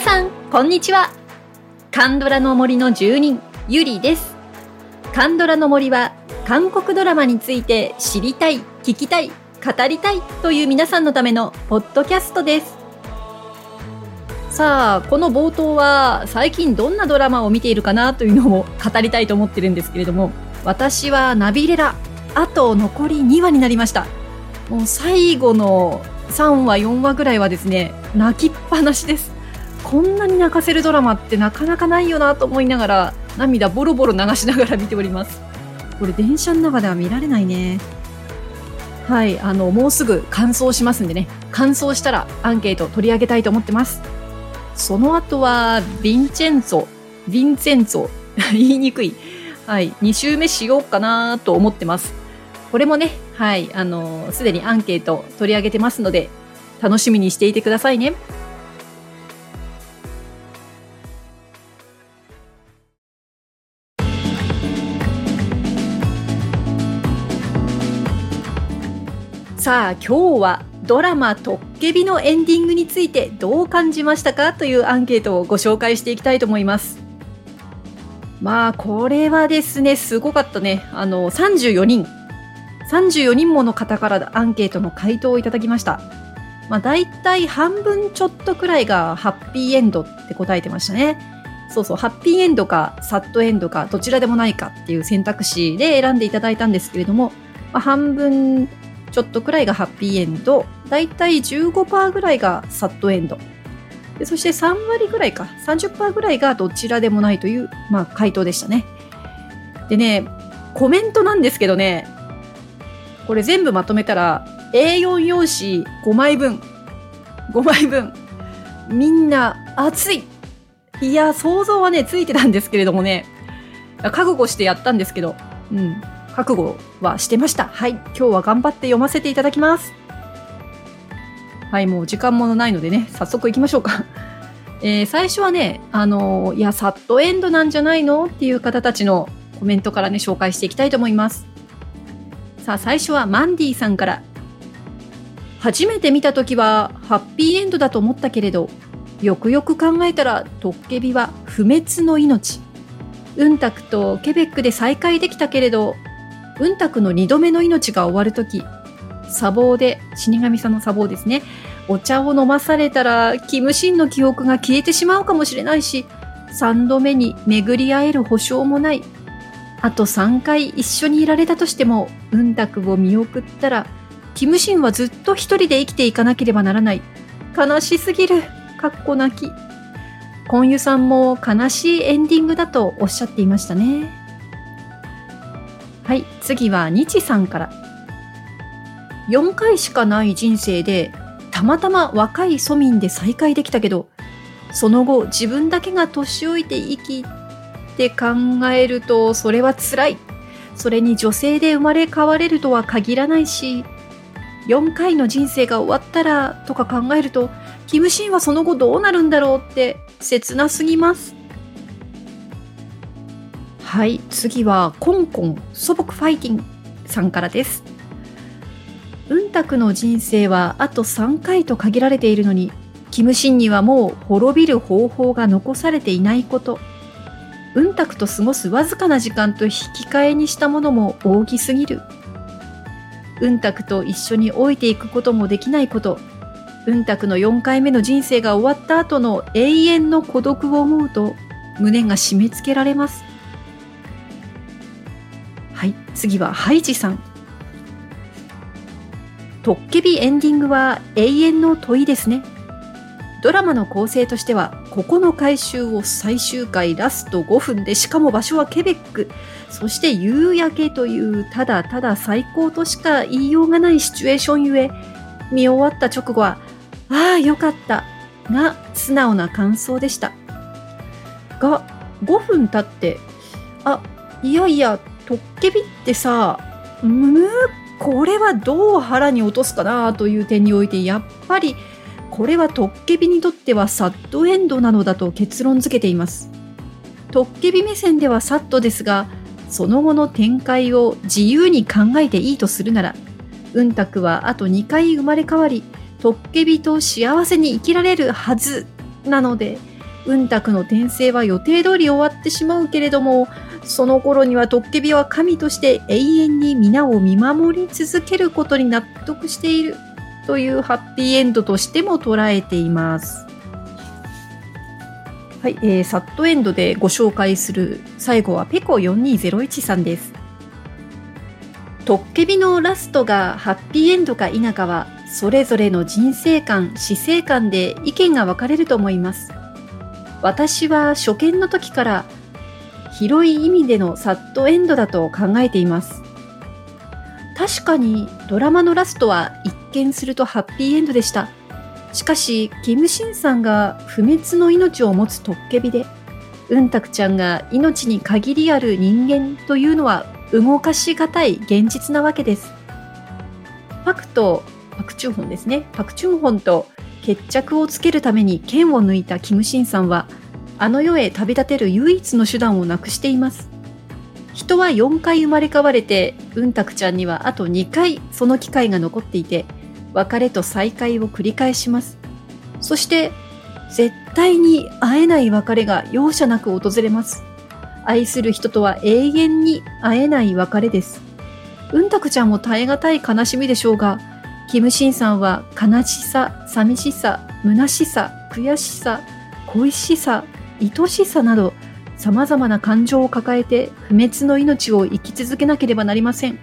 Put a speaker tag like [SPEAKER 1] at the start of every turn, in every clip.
[SPEAKER 1] さんこんにちは。カンドラの森の住人ゆりです。カンドラの森は韓国ドラマについて知りたい聞きたい語りたいという皆さんのためのポッドキャストです。さあこの冒頭は最近どんなドラマを見ているかなというのを語りたいと思ってるんですけれども私はナビレラあと残り2話になりました。もう最後の3話4話ぐらいはですね泣きっぱなしです。こんなに泣かせるドラマってなかなかないよなと思いながら涙ボロボロ流しながら見ております。これ電車の中では見られないね。はいあのもうすぐ完走しますんでね。完走したらアンケート取り上げたいと思ってます。その後はヴィンチェンツォヴィンセンツォ 言いにくい。はい2週目しようかなと思ってます。これもねはいあのすでにアンケート取り上げてますので楽しみにしていてくださいね。さあ今日はドラマ「トッケビ」のエンディングについてどう感じましたかというアンケートをご紹介していきたいと思います。まあこれはですねすごかったね。あの34人。34人もの方からアンケートの回答をいただきました。まあ大体半分ちょっとくらいがハッピーエンドって答えてましたね。そうそうハッピーエンドかサッドエンドかどちらでもないかっていう選択肢で選んでいただいたんですけれども、まあ、半分ちょっとくらいがハッピーエンド、だいたい15%ぐらいがサッドエンド。でそして3割ぐらいか、30%ぐらいがどちらでもないという、まあ、回答でしたね。でね、コメントなんですけどね、これ全部まとめたら、A4 用紙5枚分、5枚分、みんな熱い。いや、想像はね、ついてたんですけれどもね、覚悟してやったんですけど、うん、覚悟はしてました。はい。今日は頑張って読ませていただきます。はい、もう時間もないのでね、早速行きましょうか。えー、最初はね、あの、いや、サッドエンドなんじゃないの？っていう方たちのコメントからね、紹介していきたいと思います。さあ、最初はマンディさんから。初めて見た時はハッピーエンドだと思ったけれど、よくよく考えたらトッケビは不滅の命。ウンタクとケベックで再会できたけれど、うんたくの2度目の命が終わるとき、砂防で、死神さんの砂防ですね、お茶を飲まされたら、キムシンの記憶が消えてしまうかもしれないし、3度目に巡り会える保証もない。あと3回一緒にいられたとしても、うんたくを見送ったら、キムシンはずっと一人で生きていかなければならない。悲しすぎる。かっこ泣き。コンユさんも悲しいエンディングだとおっしゃっていましたね。はい、次は日さんから。4回しかない人生で、たまたま若い庶民で再会できたけど、その後自分だけが年老いて生きて考えるとそれは辛い。それに女性で生まれ変われるとは限らないし、4回の人生が終わったらとか考えると、キムシンはその後どうなるんだろうって切なすぎます。はい次はコンコン素朴ファイティンさんからです。うんたくの人生はあと3回と限られているのにキムシンにはもう滅びる方法が残されていないこと。うんたくと過ごすわずかな時間と引き換えにしたものも大きすぎる。うんたくと一緒に老いていくこともできないこと。うんたくの4回目の人生が終わった後の永遠の孤独を思うと胸が締め付けられます。はい。次はハイジさん。トッケビエンディングは永遠の問いですね。ドラマの構成としてはここの回収を最終回ラスト5分でしかも場所はケベック。そして夕焼けというただただ最高としか言いようがないシチュエーションゆえ見終わった直後はああよかった。が素直な感想でした。が5分経ってあいやいやトッケビってさむこれはどう腹に落とすかなという点においてやっぱりこれはトッケビにとってはサッドエンドなのだと結論付けています。トッケビ目線ではサッドですがその後の展開を自由に考えていいとするならうんたくはあと2回生まれ変わりトッケビと幸せに生きられるはずなので、うんたくの転生は予定通り終わってしまうけれども、その頃にはトッケビは神として永遠に皆を見守り続けることに納得しているというハッピーエンドとしても捉えています。はい、えー、サットエンドでご紹介する最後はペコ4201さんです。トッケビのラストがハッピーエンドか否かは、それぞれの人生観、死生観で意見が分かれると思います。私は初見の時から広い意味でのサットエンドだと考えています。確かにドラマのラストは一見するとハッピーエンドでした。しかし、キムシンさんが不滅の命を持つトッケビで、うんたくちゃんが命に限りある人間というのは動かしがたい現実なわけです。パクと、パクチュンホンですね。パクチュンホンと決着をつけるために剣を抜いたキムシンさんは、あの世へ旅立てる唯一の手段をなくしています。人は4回生まれ変われて、うんたくちゃんにはあと2回その機会が残っていて、別れと再会を繰り返します。そして、絶対に会えない別れが容赦なく訪れます。愛する人とは永遠に会えない別れです。うんたくちゃんも耐え難い悲しみでしょうが、キムシンさんは悲しさ、寂しさ、虚しさ、悔しさ、恋しさ、愛しさなど、様々な感情を抱えて不滅の命を生き続けなければなりません。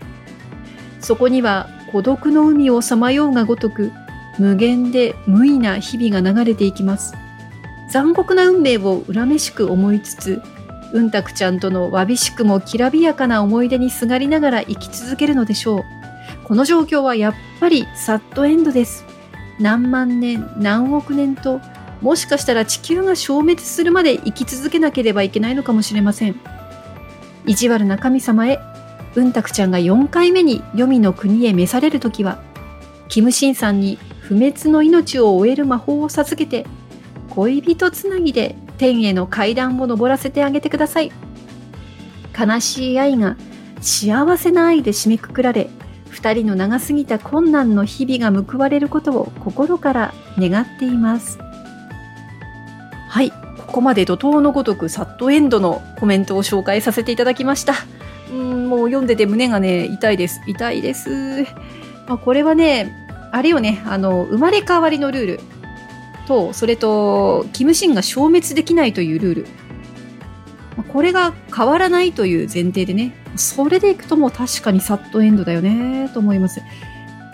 [SPEAKER 1] そこには孤独の海をさまようがごとく、無限で無意な日々が流れていきます。残酷な運命を恨めしく思いつつ、うんたくちゃんとのわびしくもきらびやかな思い出にすがりながら生き続けるのでしょう。この状況はやっぱりサッドエンドです。何万年、何億年と、もしかしたら地球が消滅するまで生き続けなければいけないのかもしれません。意地悪な神様へ、うんたくちゃんが4回目に黄泉の国へ召されるときは、キムシンさんに不滅の命を終える魔法を授けて、恋人つなぎで天への階段を登らせてあげてください。悲しい愛が幸せな愛で締めくくられ、二人の長すぎた困難の日々が報われることを心から願っています。はい、ここまで怒涛のごとくサットエンドのコメントを紹介させていただきました。うんもう読んでて胸がね、痛いです。痛いです。まあ、これはね、あれよね、あの、生まれ変わりのルール。と、それと、キムシンが消滅できないというルール。これが変わらないという前提でね、それでいくともう確かにサットエンドだよね、と思います。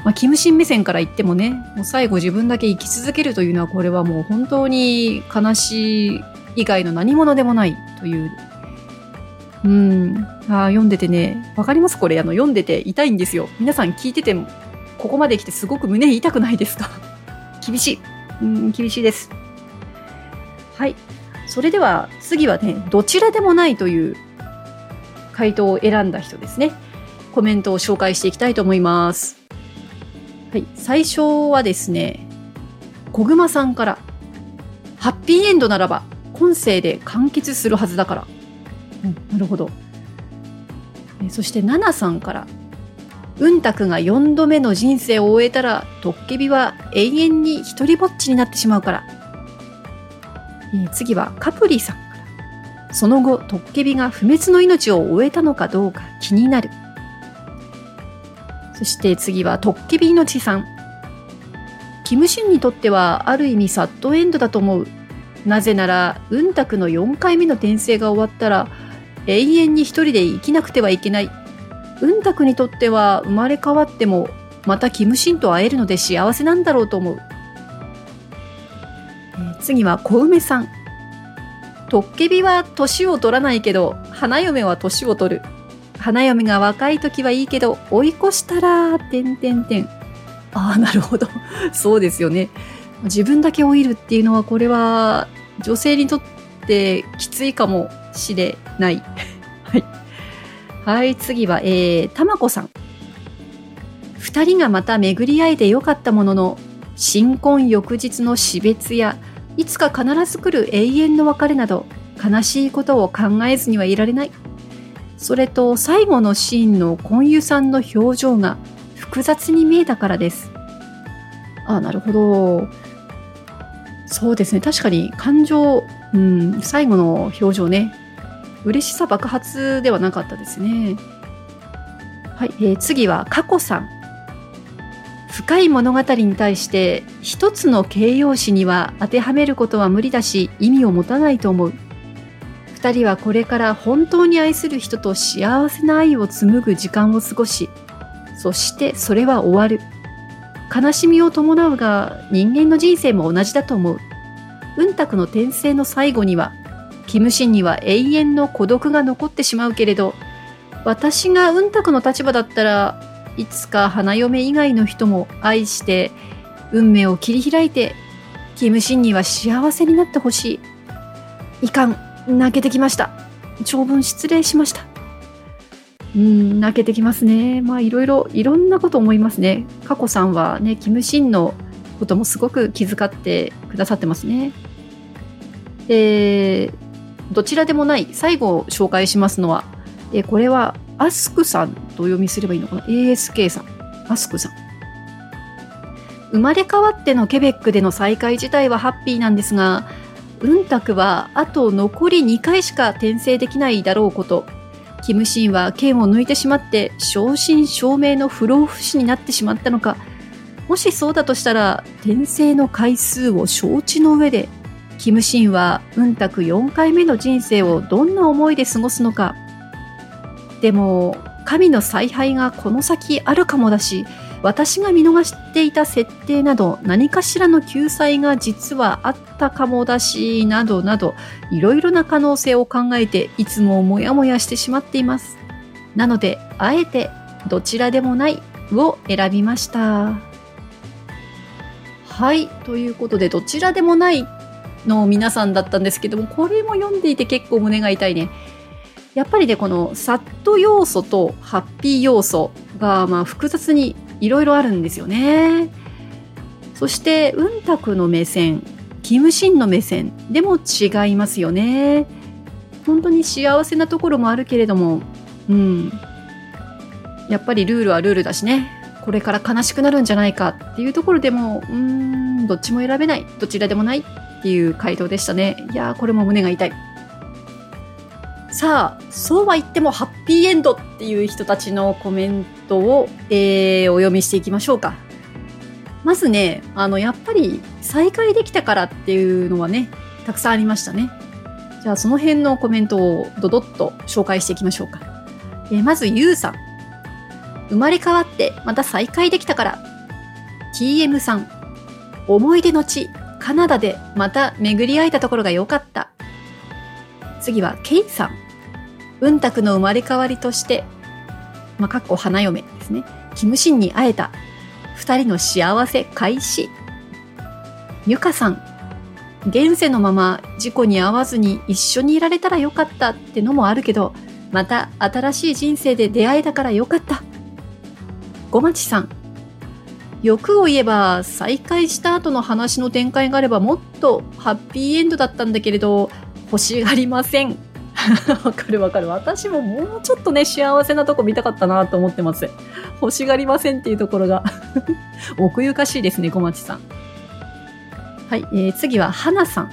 [SPEAKER 1] まあ、キムシン目線から言ってもね、もう最後自分だけ生き続けるというのは、これはもう本当に悲しい以外の何者でもないという。うん。ああ読んでてね、わかります？これ、あの、読んでて痛いんですよ。皆さん聞いてても、ここまで来てすごく胸痛くないですか？厳しい。うん、厳しいです。はい。それでは次はね、どちらでもないという回答を選んだ人ですね。コメントを紹介していきたいと思います。はい。最初はですね、小熊さんから、ハッピーエンドならば、今世で完結するはずだから。うん、なるほど。そして、ナナさんから、うんたくが4度目の人生を終えたら、トッケビは永遠に一人ぼっちになってしまうから。え、次はカプリさんから。その後、トッケビが不滅の命を終えたのかどうか気になる。そして次はトッケビ命さん。キムシンにとってはある意味サッドエンドだと思う。なぜなら、うんたくの4回目の転生が終わったら、永遠に一人で生きなくてはいけないうんたくにとっては生まれ変わってもまたキムシンと会えるので幸せなんだろうと思う、次は小梅さんトッケビは年を取らないけど花嫁は年を取る花嫁が若い時はいいけど追い越したらてんてんてん。ああなるほど。そうですよね。自分だけ老いるっていうのはこれは女性にとってきついかもしれない。はい、はい次は、えー、たまこさん。二人がまた巡り合えてよかったものの、新婚翌日の死別や、いつか必ず来る永遠の別れなど、悲しいことを考えずにはいられない。それと、最後のシーンの婚友さんの表情が複雑に見えたからです。あ、なるほど。そうですね。確かに感情、うん、最後の表情ね。嬉しさ爆発ではなかったですね。はい、えー、次は過去さん。深い物語に対して一つの形容詞には当てはめることは無理だし意味を持たないと思う。二人はこれから本当に愛する人と幸せな愛を紡ぐ時間を過ごし、そしてそれは終わる。悲しみを伴うが人間の人生も同じだと思う。雲卓の転生の最後には、キムシンには永遠の孤独が残ってしまうけれど、私が雲卓の立場だったらいつか花嫁以外の人も愛して運命を切り開いてキムシンには幸せになってほしい。いかん、泣けてきました。長文失礼しました。うん、泣けてきますね。まあいろいろ、いろんなこと思いますね。佳子さんはね、キムシンのこともすごく気遣ってくださってますね。で、どちらでもない、最後紹介しますのは、えこれはアスクさんとお読みすればいいのかな ?ASK さん。アスクさん。生まれ変わってのケベックでの再会自体はハッピーなんですが、雲卓はあと残り2回しか転生できないだろうこと。キムシンは剣を抜いてしまって正真正銘の不老不死になってしまったのか。もしそうだとしたら、転生の回数を承知の上で、キムシンは雲卓4回目の人生をどんな思いで過ごすのか。でも、神の采配がこの先あるかもだし、私が見逃していた設定など何かしらの救済が実はあったかもだし、などなど、いろいろな可能性を考えていつもモヤモヤしてしまっています。なので、あえてどちらでもないを選びました。はい。ということで、どちらでもないの皆さんだったんですけども、これも読んでいて結構胸が痛いね。やっぱりね、このサット要素とハッピー要素が、まあ、複雑にいろいろあるんですよね。そして雲卓の目線キムシンの目線でも違いますよね。本当に幸せなところもあるけれども、うん。やっぱりルールはルールだしね。これから悲しくなるんじゃないかっていうところでも、うーん、どっちも選べない。どちらでもないっていう回答でしたね。いやー、これも胸が痛い。さあ、そうは言ってもハッピーエンドっていう人たちのコメントを、えー、お読みしていきましょうか。まずね、あの、やっぱり再会できたからっていうのはね、たくさんありましたね。じゃあその辺のコメントをドドッと紹介していきましょうか。えー、まず、ゆうさん。生まれ変わってまた再会できたから。TM さん。思い出の地、カナダでまた巡り会えたところが良かった。次は、ケイさん。雲卓の生まれ変わりとして、まあ、かっこ花嫁ですね。キムシンに会えた。二人の幸せ開始。ゆかさん。現世のまま事故に遭わずに一緒にいられたらよかったってのもあるけど、また新しい人生で出会えたからよかった。ごまちさん。欲を言えば再会した後の話の展開があればもっとハッピーエンドだったんだけれど欲しがりません。わかるわかる。私ももうちょっとね、幸せなとこ見たかったなと思ってます。欲しがりませんっていうところが 奥ゆかしいですね、小町さん。はい、えー、次は花さん。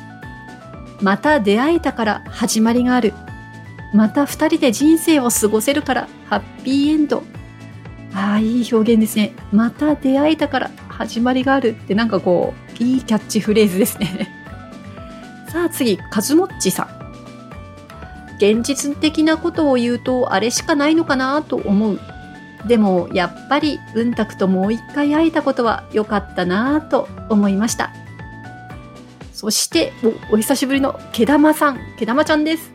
[SPEAKER 1] また出会えたから始まりがある。また二人で人生を過ごせるからハッピーエンド。ああ、いい表現ですね。また出会えたから始まりがあるってなんかこう、いいキャッチフレーズですね。さあ次、カズモッチさん。現実的なことを言うとあれしかないのかなと思う。でもやっぱりうんたくともう一回会えたことは良かったなと思いました。そしてお、お久しぶりの毛玉さん、毛玉ちゃんです。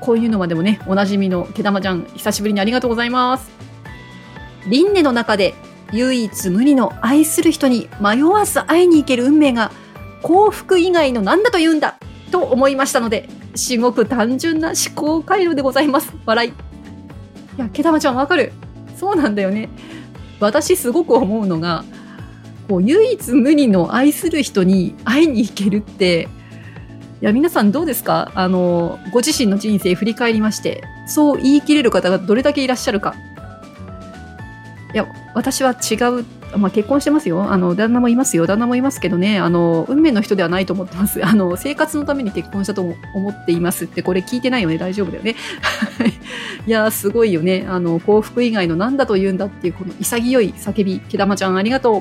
[SPEAKER 1] こういうのまでもね、おなじみの毛玉ちゃん、久しぶりにありがとうございます。輪廻の中で唯一無二の愛する人に迷わず会いに行ける運命が幸福以外の何だと言うんだと思いましたので、至極単純な思考回路でございます。笑い。いや、毛玉ちゃんわかる。そうなんだよね。私すごく思うのが、こう、唯一無二の愛する人に会いに行けるって、いや、皆さんどうですか？あの、ご自身の人生振り返りまして、そう言い切れる方がどれだけいらっしゃるか。いや、私は違うまあ、結婚してますよ。あの、旦那もいますよ。旦那もいますけどね、あの、運命の人ではないと思ってます。あの、生活のために結婚したと思っていますって、これ聞いてないよね。大丈夫だよね。いやすごいよね。あの、幸福以外の何だと言うんだっていう、この潔い叫び。毛玉ちゃん、ありがとう。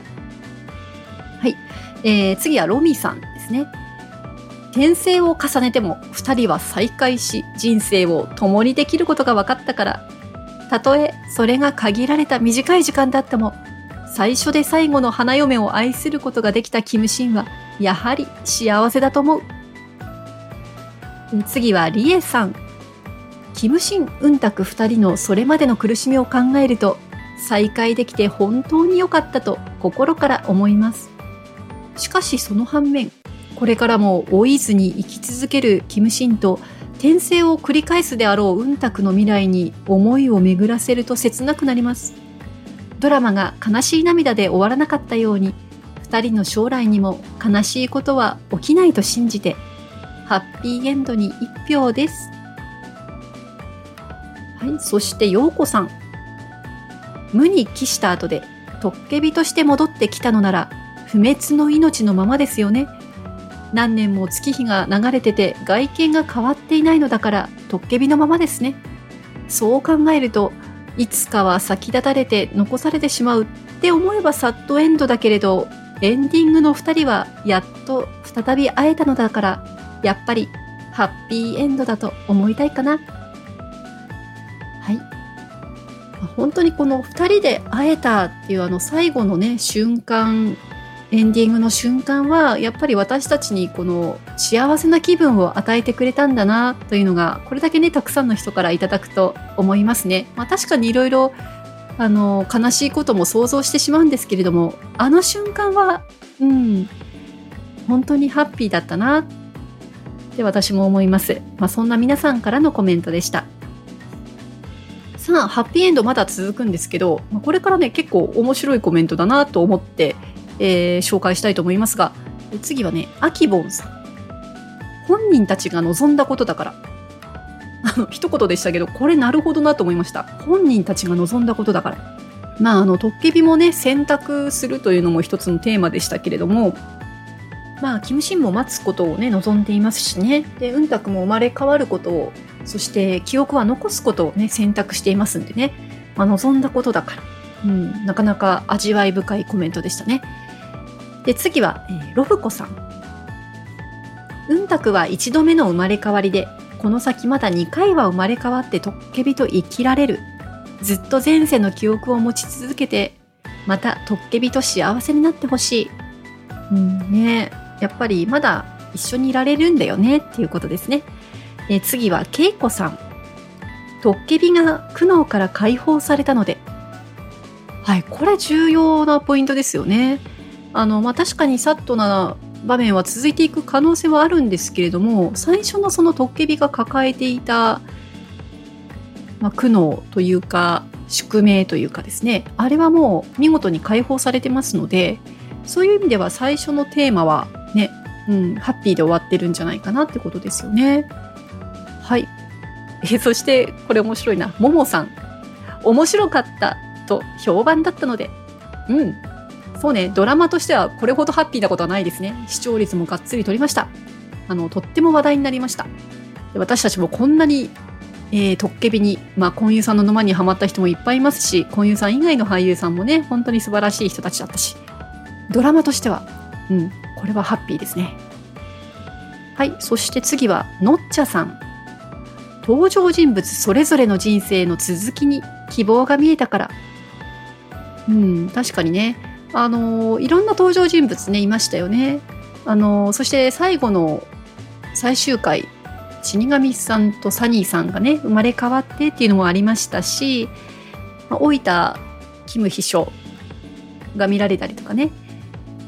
[SPEAKER 1] はい。えー、次はロミさんですね。転生を重ねても2人は再会し人生を共にできることが分かったからたとえそれが限られた短い時間だっても最初で最後の花嫁を愛することができたキムシンはやはり幸せだと思う。次はリエさん。キムシン・ウンタク2人のそれまでの苦しみを考えると再会できて本当に良かったと心から思います。しかしその反面これからも老いずに生き続けるキムシンと転生を繰り返すであろう運卓の未来に思いを巡らせると切なくなります。ドラマが悲しい涙で終わらなかったように2人の将来にも悲しいことは起きないと信じてハッピーエンドに1票です。はいそして陽子さん。無に帰した後でトッケビとして戻ってきたのなら不滅の命のままですよね。何年も月日が流れてて外見が変わっていないのだからトッケビのままですね。そう考えるといつかは先立たれて残されてしまうって思えばサッドエンドだけれどエンディングの2人はやっと再び会えたのだからやっぱりハッピーエンドだと思いたいかな。はい。本当にこの2人で会えたっていうあの最後のね瞬間エンディングの瞬間はやっぱり私たちにこの幸せな気分を与えてくれたんだなというのがこれだけねたくさんの人からいただくと思いますね。まあ、確かにいろいろあの悲しいことも想像してしまうんですけれどもあの瞬間はうん本当にハッピーだったなって私も思います。まあ、そんな皆さんからのコメントでした。さあ、ハッピーエンドまだ続くんですけど、これからね、結構面白いコメントだなと思ってえー、紹介したいと思いますが、次はね、アキボンさん。本人たちが望んだことだから。あの、一言でしたけど、これなるほどなと思いました。本人たちが望んだことだから。まあ、あの、トッケビもね、選択するというのも一つのテーマでしたけれども、まあ、キムシンも待つことをね、望んでいますしね。で、ウンタクも生まれ変わることを、そして記憶は残すことをね、選択していますんでね。まあ、望んだことだから。うん、なかなか味わい深いコメントでしたね。で、次は、えー、ロフコさん。うんたくは一度目の生まれ変わりで、この先まだ2回は生まれ変わってトッケビと生きられる。ずっと前世の記憶を持ち続けて、またトッケビと幸せになってほしい。うんねやっぱりまだ一緒にいられるんだよねっていうことですね。え次はケイコさん。トッケビが苦悩から解放されたので、はい、これ重要なポイントですよね。あの、まあ、確かにサットな場面は続いていく可能性はあるんですけれども最初のそのトッケビが抱えていた、まあ、苦悩というか宿命というかですねあれはもう見事に解放されてますのでそういう意味では最初のテーマはね、うん、ハッピーで終わってるんじゃないかなってことですよね。はい。えそしてこれ面白いな。ももさん。面白かったと評判だったので、うん、そうね、ドラマとしてはこれほどハッピーなことはないですね。視聴率もがっつり取りました。あの、とっても話題になりました。で私たちもこんなに、えー、トッケビに、まあ、コンユさんの沼にはまった人もいっぱいいますし、コンユさん以外の俳優さんもね、本当に素晴らしい人たちだったし、ドラマとしては、うん、これはハッピーですね。はい、そして次は、のっちゃさん。登場人物それぞれの人生の続きに希望が見えたから。うん、確かにね。あのいろんな登場人物ねいましたよね。あのそして最後の最終回死神さんとサニーさんがね生まれ変わってっていうのもありましたし、まあ、大分キム秘書が見られたりとかね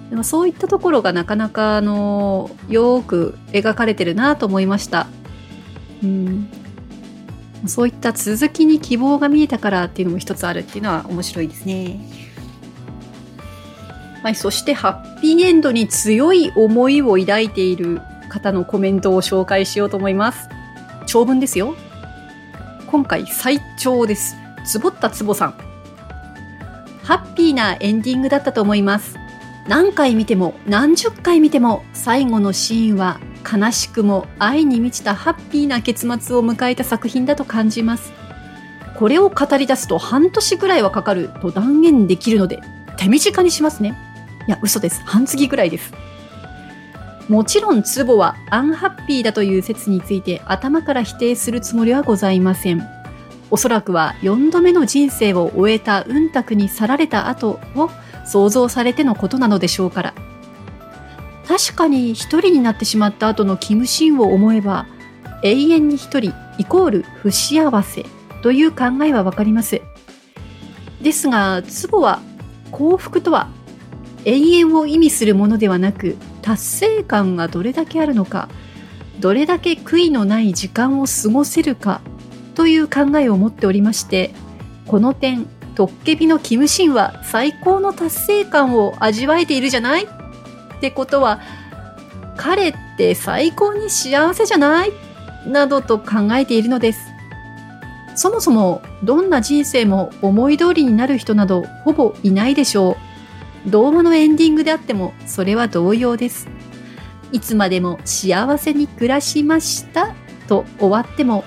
[SPEAKER 1] でもそういったところがなかなかあのよく描かれてるなと思いました。うん、そういった続きに希望が見えたからっていうのも一つあるっていうのは面白いですね。はい、そしてハッピーエンドに強い思いを抱いている方のコメントを紹介しようと思います。長文ですよ。今回最長です。つぼったつぼさん。ハッピーなエンディングだったと思います。何回見ても何十回見ても最後のシーンは悲しくも愛に満ちたハッピーな結末を迎えた作品だと感じます。これを語り出すと半年ぐらいはかかると断言できるので手短にしますね。いや、嘘です。半月ぐらいです。もちろん、ツボはアンハッピーだという説について頭から否定するつもりはございません。おそらくは4度目の人生を終えた雲卓に去られた後を想像されてのことなのでしょうから。確かに一人になってしまった後のキムシンを思えば、永遠に一人イコール不幸せという考えはわかります。ですが、ツボは幸福とは永遠を意味するものではなく達成感がどれだけあるのかどれだけ悔いのない時間を過ごせるかという考えを持っておりましてこの点トッケビのキムシンは最高の達成感を味わえているじゃない？ってことは彼って最高に幸せじゃない？などと考えているのです。そもそもどんな人生も思い通りになる人などほぼいないでしょう。動画のエンディングであってもそれは同様です。いつまでも幸せに暮らしましたと終わっても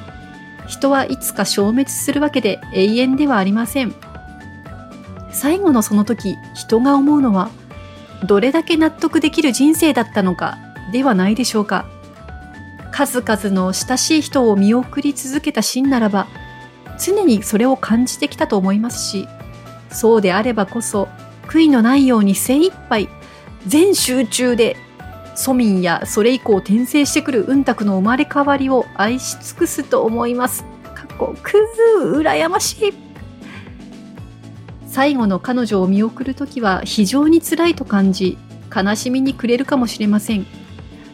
[SPEAKER 1] 人はいつか消滅するわけで永遠ではありません。最後のその時人が思うのはどれだけ納得できる人生だったのかではないでしょうか。数々の親しい人を見送り続けたシーンならば常にそれを感じてきたと思いますしそうであればこそ悔いのないように精一杯全集中で庶民やそれ以降転生してくる雲卓の生まれ変わりを愛し尽くすと思います。かっこクズ羨ましい。最後の彼女を見送るときは非常に辛いと感じ、悲しみに暮れるかもしれません。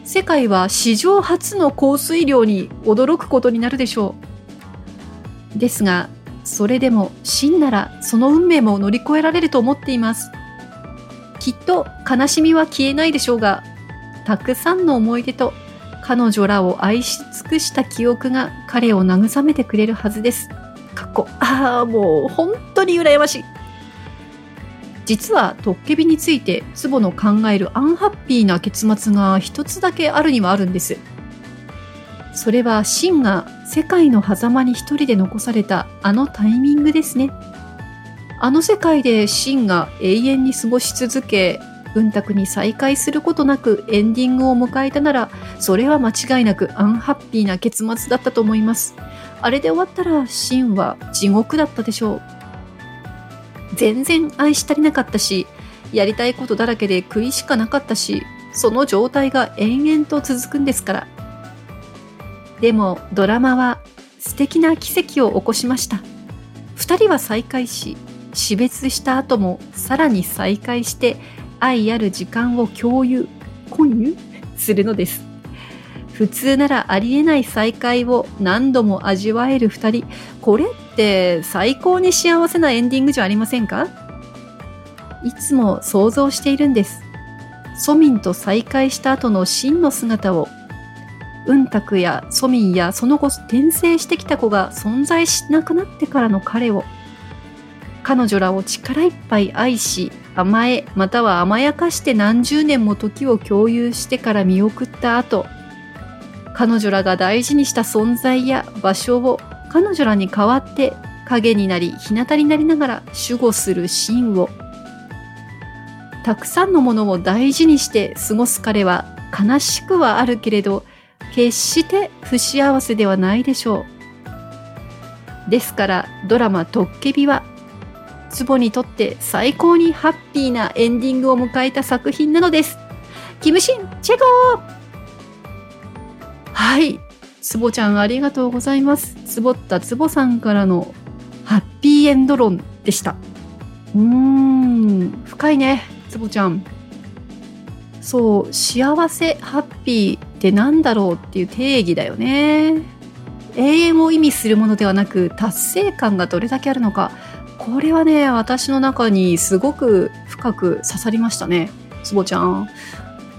[SPEAKER 1] 世界は史上初の降水量に驚くことになるでしょう。ですが、それでも真ならその運命も乗り越えられると思っています。きっと悲しみは消えないでしょうが、たくさんの思い出と彼女らを愛し尽くした記憶が彼を慰めてくれるはずです。かっこ、ああ、もう本当に羨ましい。実はトッケビについてツボの考えるアンハッピーな結末が一つだけあるにはあるんです。それはシンが世界の狭間に一人で残されたあのタイミングですね。あの世界でシンが永遠に過ごし続け、文卓に再会することなくエンディングを迎えたなら、それは間違いなくアンハッピーな結末だったと思います。あれで終わったら、シンは地獄だったでしょう。全然愛し足りなかったし、やりたいことだらけで悔いしかなかったし、その状態が延々と続くんですから。でもドラマは素敵な奇跡を起こしました。二人は再会し、死別した後もさらに再会して愛ある時間を共有、混有するのです。普通ならありえない再会を何度も味わえる二人。これって最高に幸せなエンディングじゃありませんか？いつも想像しているんです。ソミンと再会した後の真の姿を、雲卓やソミンやその後転生してきた子が存在しなくなってからの彼を、彼女らを力いっぱい愛し、甘え、または甘やかして何十年も時を共有してから見送った後、彼女らが大事にした存在や場所を彼女らに代わって影になり日向になりながら守護するシーンをたくさんのものを大事にして過ごす彼は悲しくはあるけれど決して不幸せではないでしょうですからドラマ「トッケビ」はツボにとって最高にハッピーなエンディングを迎えた作品なのです。キムシン、チェゴーはい。ツボちゃんありがとうございます。ツボったツボさんからのハッピーエンド論でした。うーん、深いね、ツボちゃん。そう、幸せ、ハッピーって何だろうっていう定義だよね。永遠を意味するものではなく達成感がどれだけあるのかこれはね、私の中にすごく深く刺さりましたね。つぼちゃん。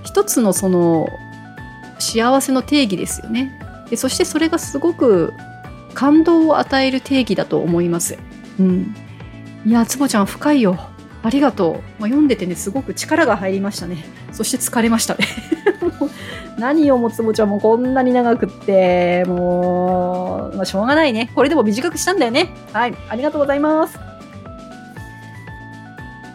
[SPEAKER 1] 一つのその幸せの定義ですよね。でそしてそれがすごく感動を与える定義だと思います。うん。いや、つぼちゃん深いよ。ありがとう。まあ、読んでてね、すごく力が入りましたね。そして疲れましたね。何をもつもちはもうこんなに長くって、もう、まあ、しょうがないね。これでも短くしたんだよね。はい。ありがとうございます。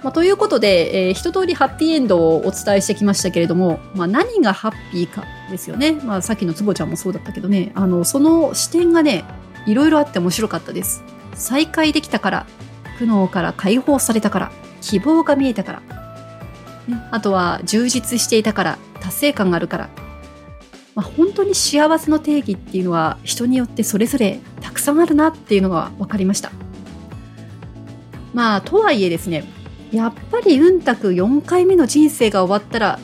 [SPEAKER 1] まあ、ということで、えー、一通りハッピーエンドをお伝えしてきましたけれども、まあ、何がハッピーかですよね。まあ、さっきのつぼちゃんもそうだったけどね、あの、その視点がね、いろいろあって面白かったです。再会できたから、苦悩から解放されたから、希望が見えたから、ね、あとは充実していたから、達成感があるから、まあ、本当に幸せの定義っていうのは人によってそれぞれたくさんあるなっていうのが分かりました。まあ、とはいえですね、やっぱりうんたく4回目の人生が終わったら、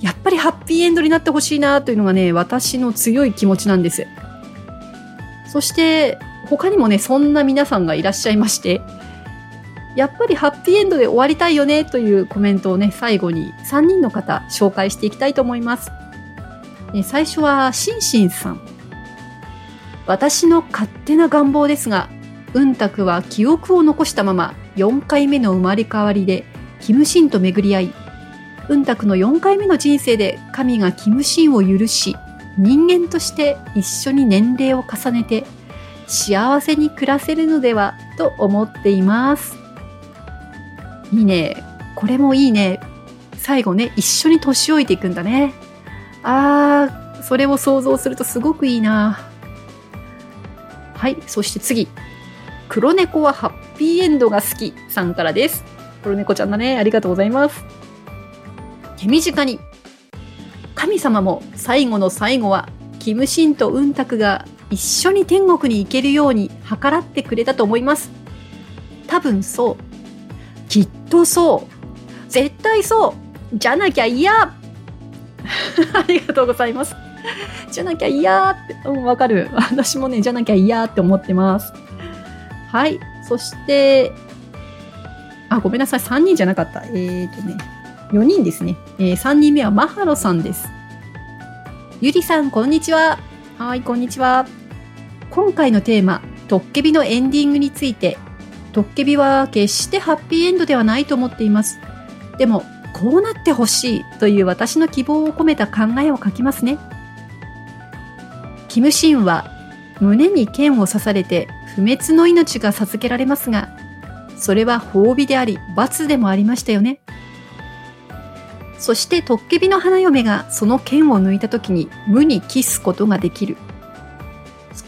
[SPEAKER 1] やっぱりハッピーエンドになってほしいなというのがね、私の強い気持ちなんです。そして、他にもね、そんな皆さんがいらっしゃいまして、やっぱりハッピーエンドで終わりたいよねというコメントをね、最後に3人の方紹介していきたいと思います。え最初はシンシンさん。私の勝手な願望ですが、うんたくは記憶を残したまま4回目の生まれ変わりでキムシンと巡り合い、うんたくの4回目の人生で神がキムシンを許し、人間として一緒に年齢を重ねて幸せに暮らせるのではと思っています。いいね。これもいいね。最後ね、一緒に年老いていくんだね。あー、それを想像するとすごくいいな。はい、そして次。黒猫はハッピーエンドが好きさんからです。黒猫ちゃんだね。ありがとうございます。手短に。神様も最後の最後は、キムシンとウンタクが一緒に天国に行けるように計らってくれたと思います。多分そう。きっとそう。絶対そう。じゃなきゃ嫌 ありがとうございます。じゃなきゃ嫌って、うん、わかる。私もね、じゃなきゃ嫌って思ってます。はい。そして、あ、ごめんなさい。3人じゃなかった。えっ、ー、とね、4人ですね。えー、3人目はマハロさんです。ゆりさん、こんにちは。はい、こんにちは。今回のテーマ、トッケビのエンディングについて、トッケビは決してハッピーエンドではないと思っています。でも、こうなってほしいという私の希望を込めた考えを書きますね。キムシンは胸に剣を刺されて不滅の命が授けられますが、それは褒美であり罰でもありましたよね。そしてトッケビの花嫁がその剣を抜いた時に無に帰すことができる。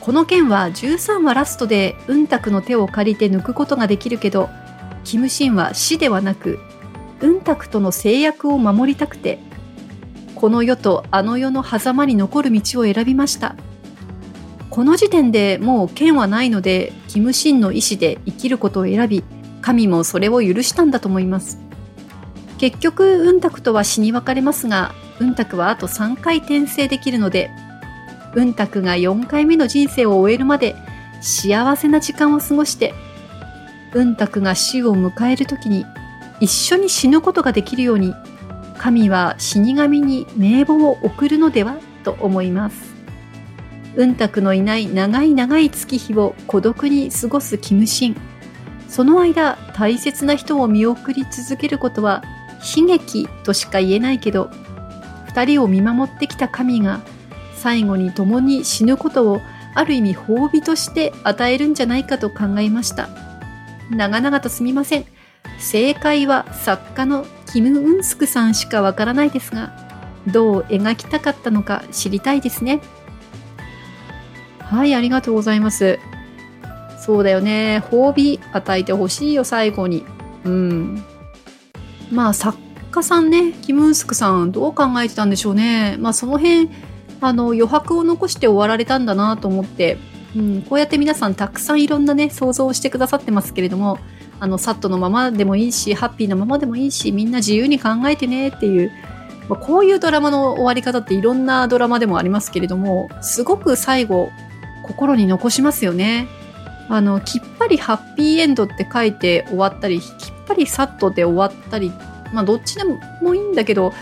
[SPEAKER 1] この剣は13話ラストでうんたくの手を借りて抜くことができるけど、キムシンは死ではなく、うんたくとの制約を守りたくて、この世とあの世の狭間に残る道を選びました。この時点でもう剣はないので、キムシンの意志で生きることを選び、神もそれを許したんだと思います。結局、うんたくとは死に別れますが、うんたくはあと3回転生できるので、うんたくが4回目の人生を終えるまで幸せな時間を過ごして、うんたくが死を迎える時に一緒に死ぬことができるように、神は死神に名簿を送るのではと思います。うんたくのいない長い長い月日を孤独に過ごすキムシン。その間、大切な人を見送り続けることは悲劇としか言えないけど、二人を見守ってきた神が最後に共に死ぬことをある意味褒美として与えるんじゃないかと考えました。長々とすみません。正解は作家のキム・ウンスクさんしかわからないですが、どう描きたかったのか知りたいですね。はい、ありがとうございます。そうだよね。褒美与えてほしいよ、最後に。うん。まあ、作家さんね、キム・ウンスクさん、どう考えてたんでしょうね。まあ、その辺、あの、余白を残して終わられたんだなと思って、うん、こうやって皆さんたくさんいろんなね、想像をしてくださってますけれども、あの、サットのままでもいいし、ハッピーなままでもいいし、みんな自由に考えてねっていう、まあ、こういうドラマの終わり方っていろんなドラマでもありますけれども、すごく最後、心に残しますよね。あの、きっぱりハッピーエンドって書いて終わったり、きっぱりサットで終わったり、まあどっちでもいいんだけど、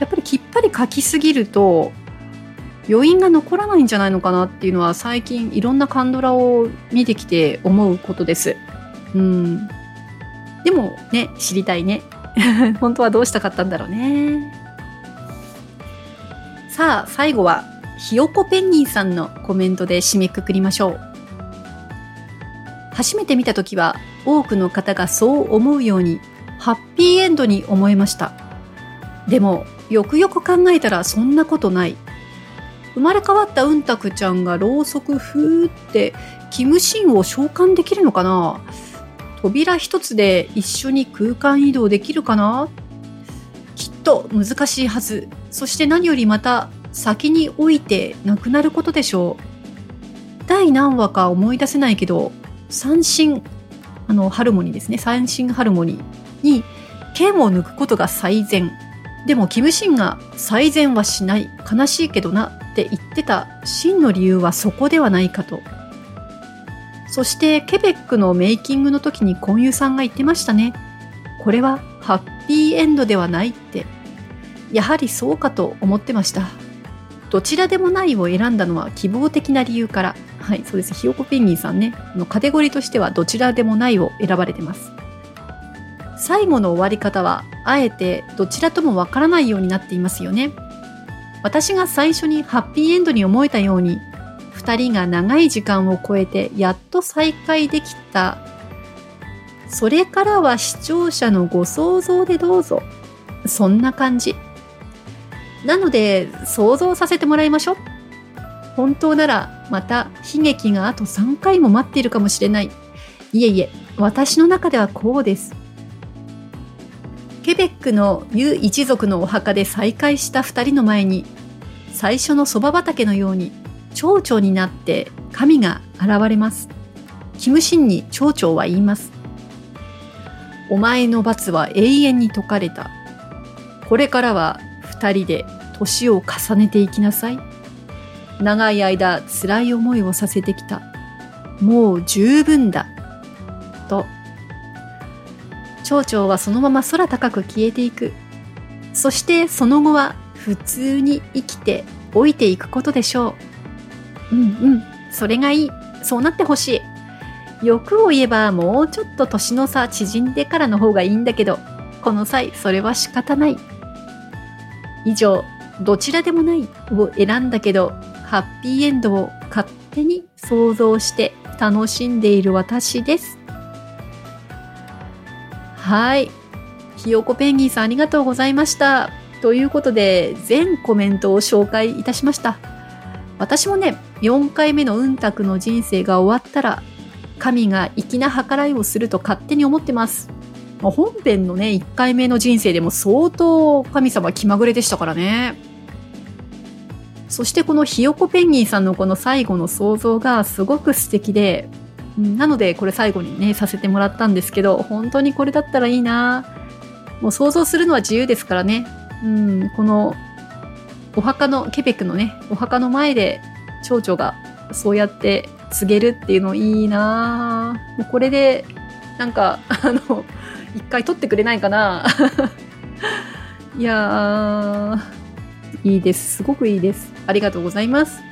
[SPEAKER 1] やっぱりきっぱり書きすぎると、余韻が残らないんじゃないのかなっていうのは最近いろんなカンドラを見てきて思うことです。うん。でもね知りたいね。本当はどうしたかったんだろうね。さあ最後はひよこペンギンさんのコメントで締めくくりましょう。初めて見た時は多くの方がそう思うようにハッピーエンドに思えました。でもよくよく考えたらそんなことない。生まれ変わったうんたくちゃんがろうそくふーってキムシンを召喚できるのかな？扉一つで一緒に空間移動できるかな？きっと難しいはず。そして何よりまた先に置いてなくなることでしょう。第何話か思い出せないけど三振あのハルモニーですね。三振ハルモニーに剣を抜くことが最善。でもキムシンが最善はしない。悲しいけどな。って言ってた真の理由はそこではないかと。そしてケベックのメイキングの時にコンユさんが言ってましたね。これはハッピーエンドではないって。やはりそうかと思ってました。どちらでもないを選んだのは希望的な理由から。はいそうです。ひよこペンギンさんね。のカテゴリーとしてはどちらでもないを選ばれてます。最後の終わり方はあえてどちらともわからないようになっていますよね。私が最初にハッピーエンドに思えたように2人が長い時間を超えてやっと再会できた。それからは視聴者のご想像でどうぞ。そんな感じ。なので想像させてもらいましょう。本当ならまた悲劇があと3回も待っているかもしれない。いえいえ私の中ではこうです。ケベックのユ一族のお墓で再会した2人の前に最初のそば畑のように蝶々になって神が現れます。キムシンに蝶々は言います。お前の罰は永遠に解かれた。これからは2人で年を重ねていきなさい。長い間辛い思いをさせてきた。もう十分だ。蝶々はそのまま空高く消えていく。そしてその後は普通に生きて老いていくことでしょう。うんうん。それがいい。そうなってほしい。欲を言えばもうちょっと年の差縮んでからの方がいいんだけどこの際それは仕方ない。以上どちらでもないを選んだけどハッピーエンドを勝手に想像して楽しんでいる私ですはい。ひよこペンギンさんありがとうございました。ということで全コメントを紹介いたしました。私もね4回目のうんたくの人生が終わったら神が粋な計らいをすると勝手に思ってます。本編のね1回目の人生でも相当神様気まぐれでしたからね。そしてこのひよこペンギンさんのこの最後の想像がすごく素敵で、なのでこれ最後にね、させてもらったんですけど、本当にこれだったらいいなもう想像するのは自由ですからね。うん、このお墓の、ケベックのね、お墓の前で蝶々がそうやって告げるっていうのいいなもうこれで、なんか、あの、一回撮ってくれないかな いやー、いいです。すごくいいです。ありがとうございます。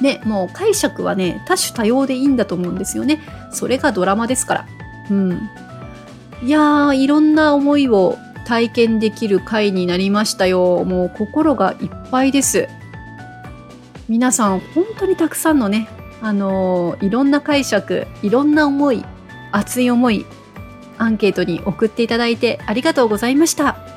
[SPEAKER 1] ね、もう解釈はね、多種多様でいいんだと思うんですよね。それがドラマですから。うん。いやー、いろんな思いを体験できる回になりましたよ。もう心がいっぱいです。皆さん、本当にたくさんのね、あのー、いろんな解釈、いろんな思い、熱い思い、アンケートに送っていただいてありがとうございました。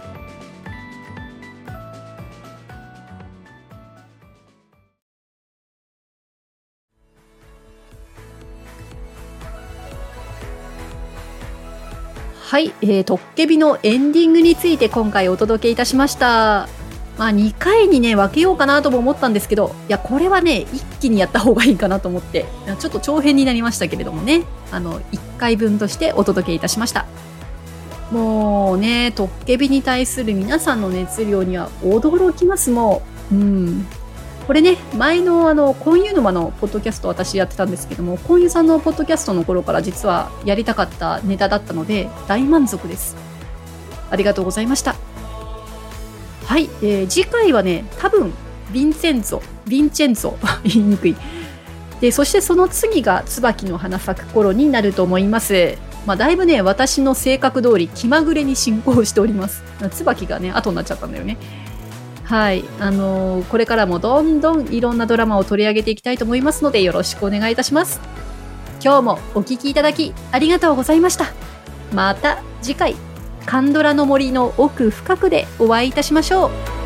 [SPEAKER 1] はい、えー、トッケビのエンディングについて今回お届けいたしました。まあ、2回にね、分けようかなとも思ったんですけど、いや、これはね、一気にやった方がいいかなと思って、ちょっと長編になりましたけれどもね、あの、1回分としてお届けいたしました。もうね、トッケビに対する皆さんの熱量には驚きますもう。うん。これね、前のあの、コンユ沼のポッドキャスト私やってたんですけども、コンユさんのポッドキャストの頃から実はやりたかったネタだったので、大満足です。ありがとうございました。はい、えー、次回はね、多分、ヴィンセンゾ、ヴィンチェンゾ、言いにくい。で、そしてその次が椿の花咲く頃になると思います。まあ、だいぶね、私の性格通り気まぐれに進行しております。椿がね、後になっちゃったんだよね。はい。あのー、これからもどんどんいろんなドラマを取り上げていきたいと思いますので、よろしくお願いいたします。今日もお聴きいただきありがとうございました。また次回、カンドラの森の奥深くでお会いいたしましょう。